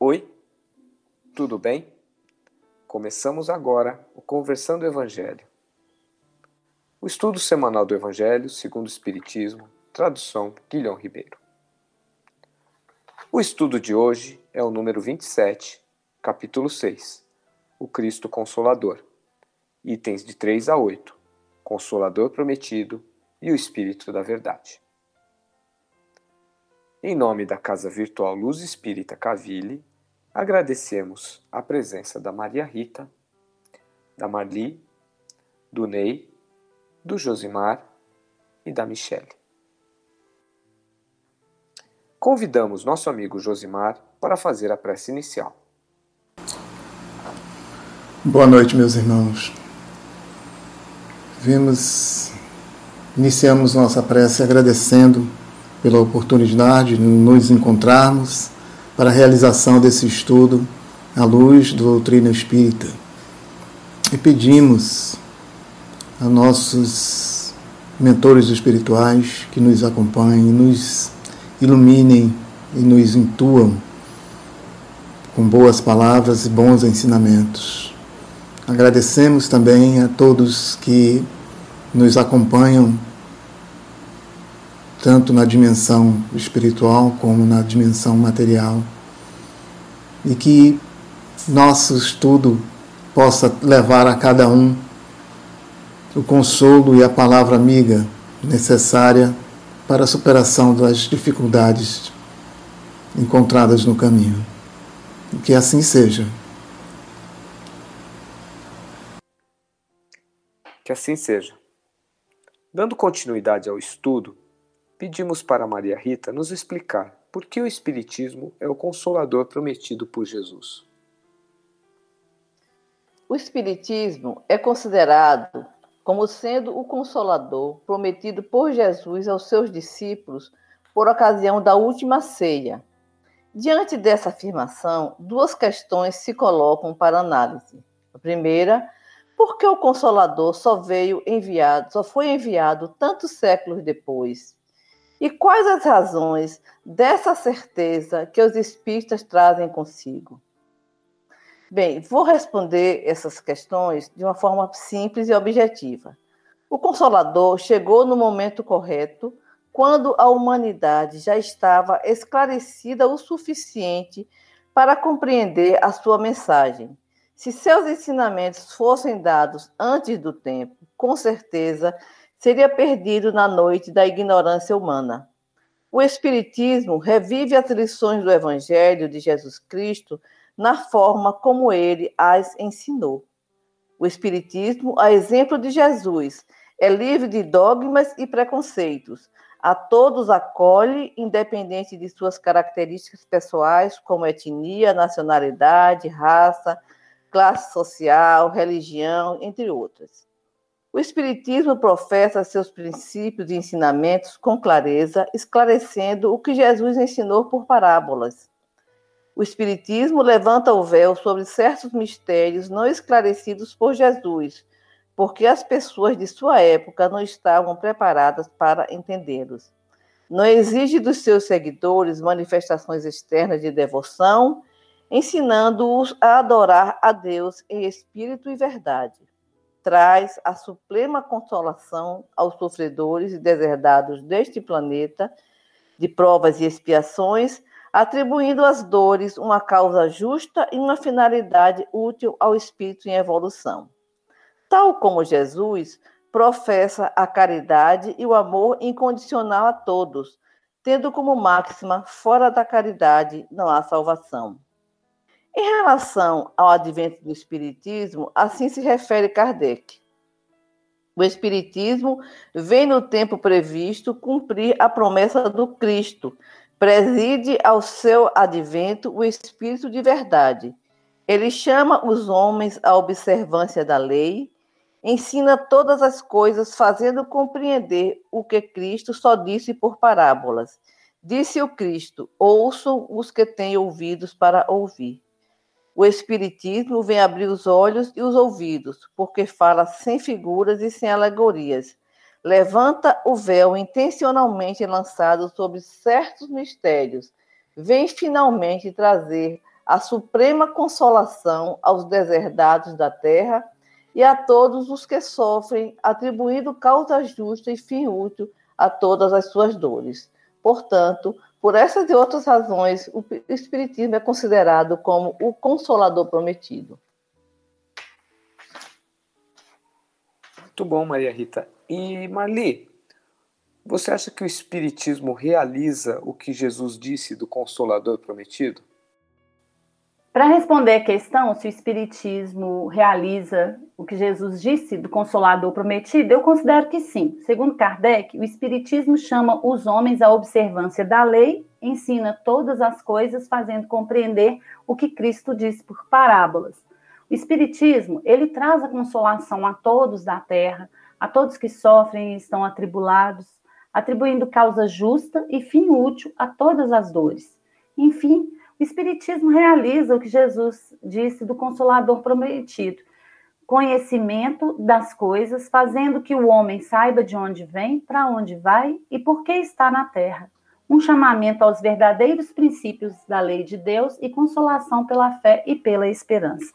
Oi, tudo bem? Começamos agora o Conversando o Evangelho. O estudo semanal do Evangelho segundo o Espiritismo, tradução Guilhom Ribeiro. O estudo de hoje é o número 27, capítulo 6, o Cristo Consolador, itens de 3 a 8, Consolador Prometido e o Espírito da Verdade. Em nome da Casa Virtual Luz Espírita Caville, agradecemos a presença da Maria Rita, da Marli, do Ney, do Josimar e da Michele. Convidamos nosso amigo Josimar para fazer a prece inicial. Boa noite, meus irmãos. Vimos, iniciamos nossa prece agradecendo pela oportunidade de nos encontrarmos para a realização desse estudo à luz da doutrina espírita. E pedimos a nossos mentores espirituais que nos acompanhem, nos iluminem e nos intuam com boas palavras e bons ensinamentos. Agradecemos também a todos que nos acompanham tanto na dimensão espiritual como na dimensão material. E que nosso estudo possa levar a cada um o consolo e a palavra amiga necessária para a superação das dificuldades encontradas no caminho. Que assim seja. Que assim seja. Dando continuidade ao estudo, pedimos para Maria Rita nos explicar por que o Espiritismo é o consolador prometido por Jesus. O Espiritismo é considerado como sendo o consolador prometido por Jesus aos seus discípulos por ocasião da última ceia. Diante dessa afirmação, duas questões se colocam para análise. A primeira, por que o consolador só veio enviado, só foi enviado tantos séculos depois? E quais as razões dessa certeza que os espíritas trazem consigo? Bem, vou responder essas questões de uma forma simples e objetiva. O Consolador chegou no momento correto, quando a humanidade já estava esclarecida o suficiente para compreender a sua mensagem. Se seus ensinamentos fossem dados antes do tempo, com certeza seria perdido na noite da ignorância humana. O Espiritismo revive as lições do Evangelho de Jesus Cristo na forma como ele as ensinou. O Espiritismo, a exemplo de Jesus, é livre de dogmas e preconceitos. A todos acolhe, independente de suas características pessoais, como etnia, nacionalidade, raça, classe social, religião, entre outras. O Espiritismo professa seus princípios e ensinamentos com clareza, esclarecendo o que Jesus ensinou por parábolas. O Espiritismo levanta o véu sobre certos mistérios não esclarecidos por Jesus, porque as pessoas de sua época não estavam preparadas para entendê-los. Não exige dos seus seguidores manifestações externas de devoção, ensinando-os a adorar a Deus em espírito e verdade traz a suprema consolação aos sofredores e deserdados deste planeta, de provas e expiações, atribuindo às dores uma causa justa e uma finalidade útil ao espírito em evolução. Tal como Jesus, professa a caridade e o amor incondicional a todos, tendo como máxima: fora da caridade não há salvação. Em relação ao advento do Espiritismo, assim se refere Kardec. O Espiritismo vem no tempo previsto cumprir a promessa do Cristo, preside ao seu advento o Espírito de verdade. Ele chama os homens à observância da lei, ensina todas as coisas, fazendo compreender o que Cristo só disse por parábolas. Disse o Cristo: ouçam os que têm ouvidos para ouvir. O Espiritismo vem abrir os olhos e os ouvidos, porque fala sem figuras e sem alegorias. Levanta o véu intencionalmente lançado sobre certos mistérios. Vem finalmente trazer a suprema consolação aos deserdados da terra e a todos os que sofrem, atribuindo causa justa e fim útil a todas as suas dores. Portanto, por essas e outras razões, o Espiritismo é considerado como o consolador prometido. Muito bom, Maria Rita. E Marli, você acha que o Espiritismo realiza o que Jesus disse do Consolador prometido? Para responder a questão se o Espiritismo realiza o que Jesus disse do Consolador prometido, eu considero que sim. Segundo Kardec, o Espiritismo chama os homens à observância da lei, ensina todas as coisas, fazendo compreender o que Cristo disse por parábolas. O Espiritismo, ele traz a consolação a todos da terra, a todos que sofrem e estão atribulados, atribuindo causa justa e fim útil a todas as dores. Enfim, Espiritismo realiza o que Jesus disse do Consolador prometido: conhecimento das coisas, fazendo que o homem saiba de onde vem, para onde vai e por que está na terra. Um chamamento aos verdadeiros princípios da lei de Deus e consolação pela fé e pela esperança.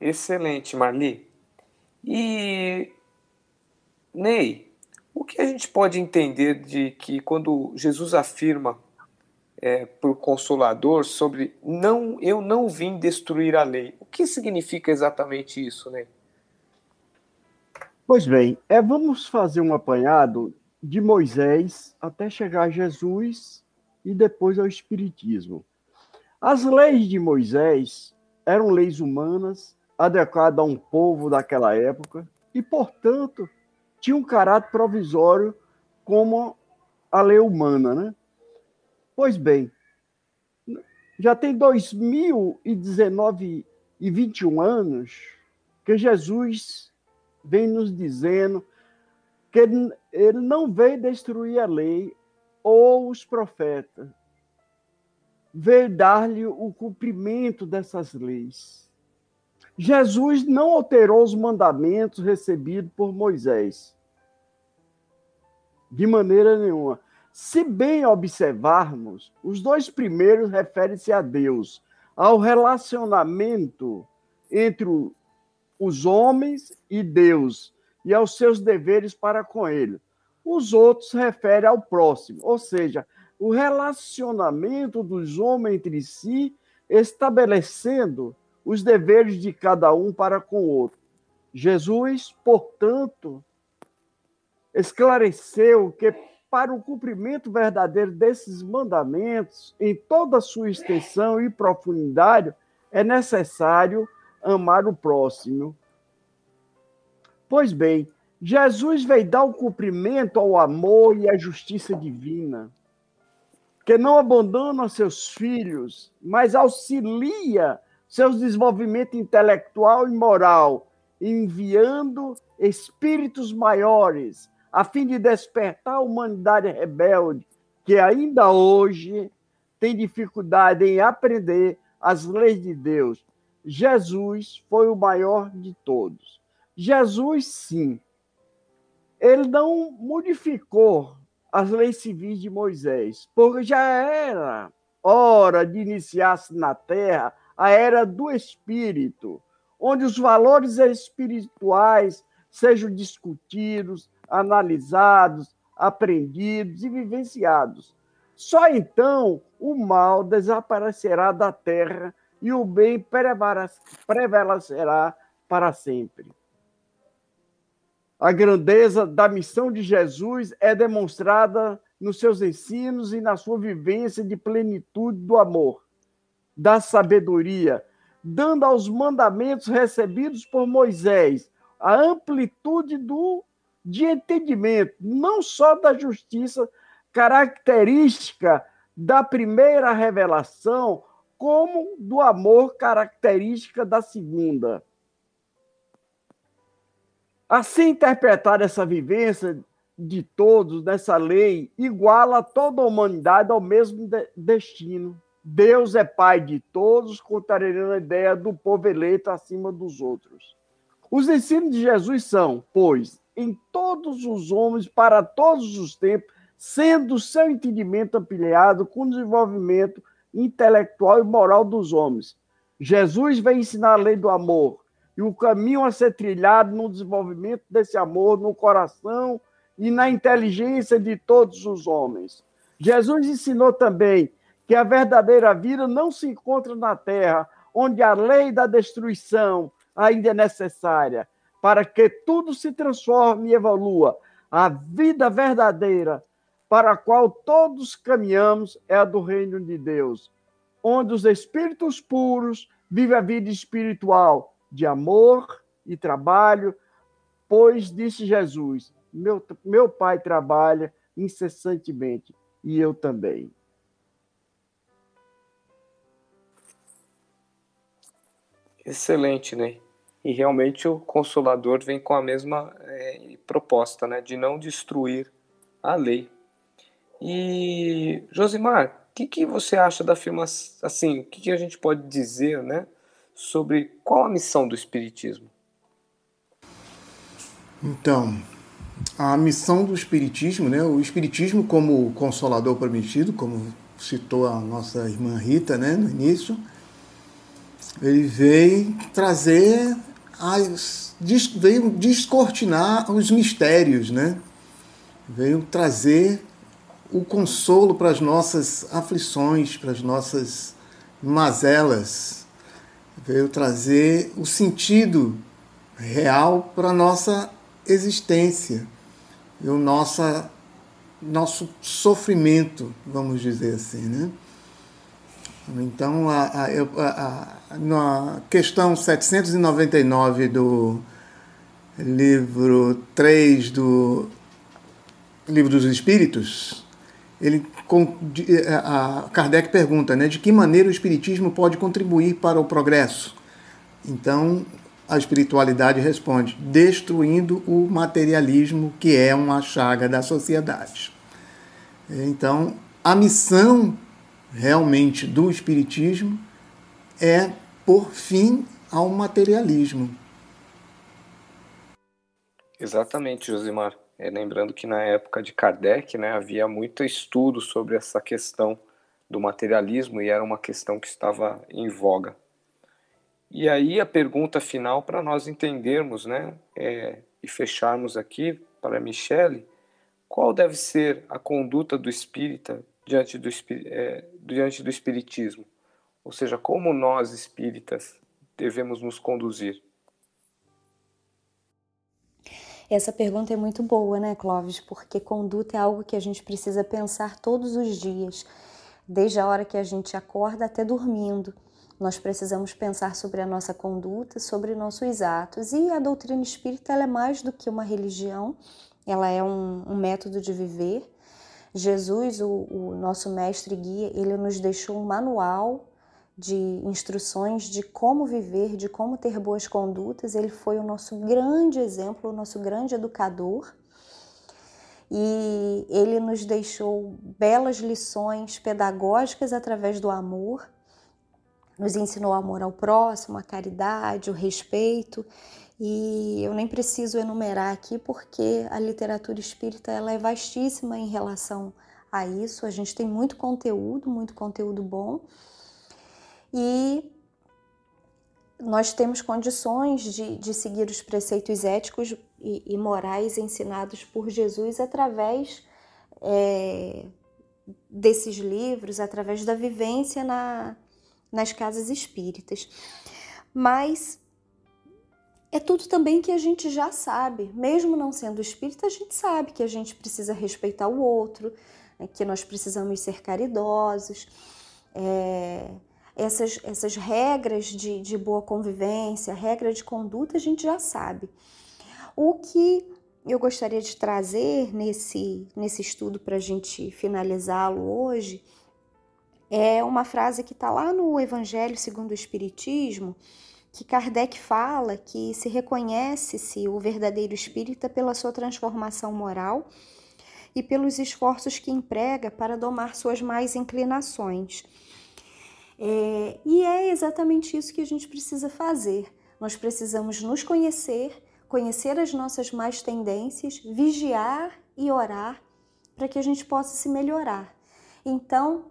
Excelente, Marli. E Ney, o que a gente pode entender de que quando Jesus afirma é, por Consolador sobre não, eu não vim destruir a lei. O que significa exatamente isso, né? Pois bem, é, vamos fazer um apanhado de Moisés até chegar a Jesus e depois ao Espiritismo. As leis de Moisés eram leis humanas, adequadas a um povo daquela época, e, portanto, tinham um caráter provisório como a lei humana, né? Pois bem, já tem 2019 e 21 anos que Jesus vem nos dizendo que ele, ele não veio destruir a lei ou os profetas, veio dar-lhe o cumprimento dessas leis. Jesus não alterou os mandamentos recebidos por Moisés, de maneira nenhuma. Se bem observarmos, os dois primeiros referem-se a Deus, ao relacionamento entre os homens e Deus e aos seus deveres para com ele. Os outros referem ao próximo, ou seja, o relacionamento dos homens entre si, estabelecendo os deveres de cada um para com o outro. Jesus, portanto, esclareceu que para o cumprimento verdadeiro desses mandamentos, em toda a sua extensão e profundidade, é necessário amar o próximo. Pois bem, Jesus veio dar o cumprimento ao amor e à justiça divina, que não abandona seus filhos, mas auxilia seu desenvolvimento intelectual e moral, enviando espíritos maiores a fim de despertar a humanidade rebelde, que ainda hoje tem dificuldade em aprender as leis de Deus. Jesus foi o maior de todos. Jesus, sim, ele não modificou as leis civis de Moisés, porque já era hora de iniciar-se na terra a era do Espírito, onde os valores espirituais sejam discutidos, analisados, aprendidos e vivenciados. Só então o mal desaparecerá da terra e o bem prevalecerá para sempre. A grandeza da missão de Jesus é demonstrada nos seus ensinos e na sua vivência de plenitude do amor, da sabedoria, dando aos mandamentos recebidos por Moisés a amplitude do de entendimento, não só da justiça característica da primeira revelação, como do amor característica da segunda. Assim interpretar essa vivência de todos nessa lei iguala toda a humanidade ao mesmo de destino. Deus é pai de todos, contrariando a ideia do povo eleito acima dos outros. Os ensinos de Jesus são, pois, em todos os homens, para todos os tempos, sendo seu entendimento ampliado com desenvolvimento intelectual e moral dos homens. Jesus vem ensinar a lei do amor e o caminho a ser trilhado no desenvolvimento desse amor no coração e na inteligência de todos os homens. Jesus ensinou também que a verdadeira vida não se encontra na terra, onde a lei da destruição ainda é necessária, para que tudo se transforme e evolua. A vida verdadeira para a qual todos caminhamos é a do reino de Deus, onde os espíritos puros vivem a vida espiritual de amor e trabalho, pois disse Jesus: meu, meu pai trabalha incessantemente e eu também. Excelente, né? E realmente o Consolador vem com a mesma é, proposta, né? De não destruir a lei. E, Josimar, o que, que você acha da afirmação, assim, o que, que a gente pode dizer, né? Sobre qual a missão do Espiritismo? Então, a missão do Espiritismo, né? O Espiritismo como consolador prometido, como citou a nossa irmã Rita, né, no início, ele veio trazer as, veio descortinar os mistérios, né? Veio trazer o consolo para as nossas aflições, para as nossas mazelas. Veio trazer o sentido real para a nossa existência e o nossa, nosso sofrimento, vamos dizer assim, né? Então, a, a, a, na questão 799 do livro 3 do Livro dos Espíritos, ele, a Kardec pergunta né, de que maneira o Espiritismo pode contribuir para o progresso. Então, a espiritualidade responde: destruindo o materialismo, que é uma chaga da sociedade. Então, a missão realmente do espiritismo é por fim ao materialismo. Exatamente, Josimar. É, lembrando que na época de Kardec né, havia muito estudo sobre essa questão do materialismo e era uma questão que estava em voga. E aí a pergunta final para nós entendermos, né, é, e fecharmos aqui para Michele, qual deve ser a conduta do espírita diante do, é, diante do espiritismo? Ou seja, como nós espíritas devemos nos conduzir? Essa pergunta é muito boa, né, Clóvis? Porque conduta é algo que a gente precisa pensar todos os dias, desde a hora que a gente acorda até dormindo. Nós precisamos pensar sobre a nossa conduta, sobre nossos atos. E a doutrina espírita é mais do que uma religião, ela é um, um método de viver. Jesus, o, o nosso mestre guia, ele nos deixou um manual de instruções de como viver, de como ter boas condutas. Ele foi o nosso grande exemplo, o nosso grande educador. E ele nos deixou belas lições pedagógicas através do amor nos ensinou o amor ao próximo, a caridade, o respeito. E eu nem preciso enumerar aqui porque a literatura espírita ela é vastíssima em relação a isso. A gente tem muito conteúdo, muito conteúdo bom. E nós temos condições de, de seguir os preceitos éticos e, e, morais ensinados por Jesus através é, desses livros, através da vivência na, nas casas espíritas. Mas é tudo também que a gente já sabe, mesmo não sendo espírita, a gente sabe que a gente precisa respeitar o outro, né, que nós precisamos ser caridosos. É, essas, essas regras de, de boa convivência, regra de conduta, a gente já sabe. O que eu gostaria de trazer nesse, nesse estudo para a gente finalizá-lo hoje é uma frase que está lá no Evangelho segundo o Espiritismo, que Kardec fala que se reconhece-se o verdadeiro espírita pela sua transformação moral e pelos esforços que emprega para domar suas mais inclinações. É, e é exatamente isso que a gente precisa fazer. Nós precisamos nos conhecer, conhecer as nossas más tendências, vigiar e orar para que a gente possa se melhorar. Então,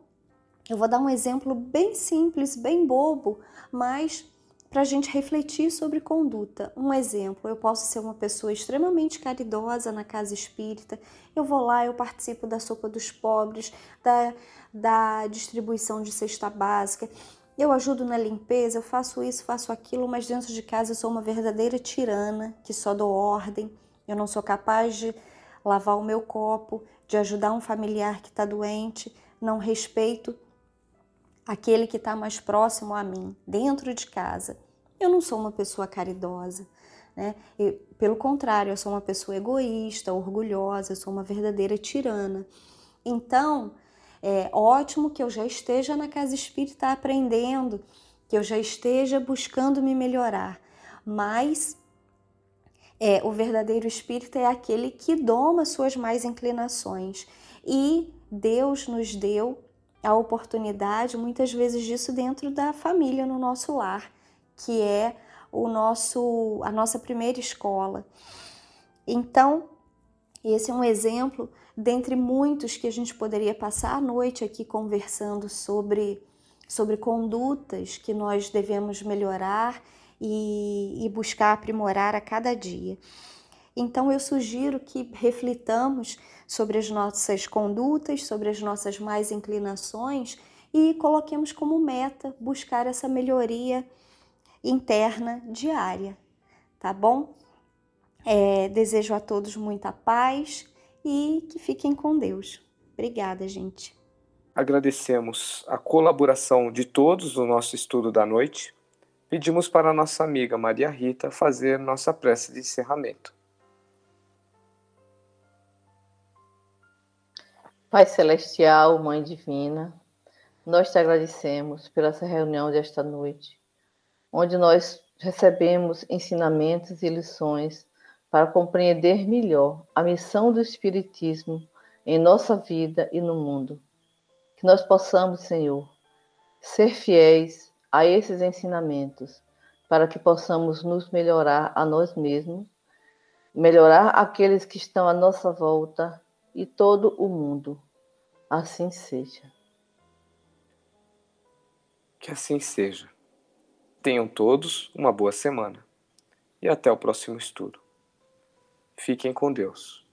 Eu vou dar um exemplo bem simples, bem bobo, mas para a gente refletir sobre conduta. Um exemplo, eu posso ser uma pessoa extremamente caridosa na casa espírita, eu vou lá, eu participo da sopa dos pobres, da, da distribuição de cesta básica, eu ajudo na limpeza, eu faço isso, faço aquilo, mas dentro de casa eu sou uma verdadeira tirana, que só dou ordem, eu não sou capaz de lavar o meu copo, de ajudar um familiar que está doente, não respeito aquele que está mais próximo a mim, dentro de casa. Eu não sou uma pessoa caridosa, né? Pelo contrário, eu sou uma pessoa egoísta, orgulhosa, eu sou uma verdadeira tirana. Então, é ótimo que eu já esteja na casa espírita aprendendo, que eu já esteja buscando me melhorar, mas é, o verdadeiro espírita é aquele que doma suas mais inclinações e Deus nos deu a oportunidade, muitas vezes, disso dentro da família, no nosso lar, que é o nosso, a nossa primeira escola. Então, esse é um exemplo dentre muitos que a gente poderia passar a noite aqui conversando sobre, sobre condutas que nós devemos melhorar e, e buscar aprimorar a cada dia. Então, eu sugiro que reflitamos sobre as nossas condutas, sobre as nossas mais inclinações e coloquemos como meta buscar essa melhoria interna diária, tá bom? É, desejo a todos muita paz e que fiquem com Deus. Obrigada, gente. Agradecemos a colaboração de todos no nosso estudo da noite. Pedimos para nossa amiga Maria Rita fazer nossa prece de encerramento. Pai Celestial, Mãe Divina, nós te agradecemos pela essa reunião desta noite, onde nós recebemos ensinamentos e lições para compreender melhor a missão do Espiritismo em nossa vida e no mundo. Que nós possamos, Senhor, ser fiéis a esses ensinamentos, para que possamos nos melhorar a nós mesmos, melhorar aqueles que estão à nossa volta e todo o mundo. Assim seja. Que assim seja. Tenham todos uma boa semana e até o próximo estudo. Fiquem com Deus.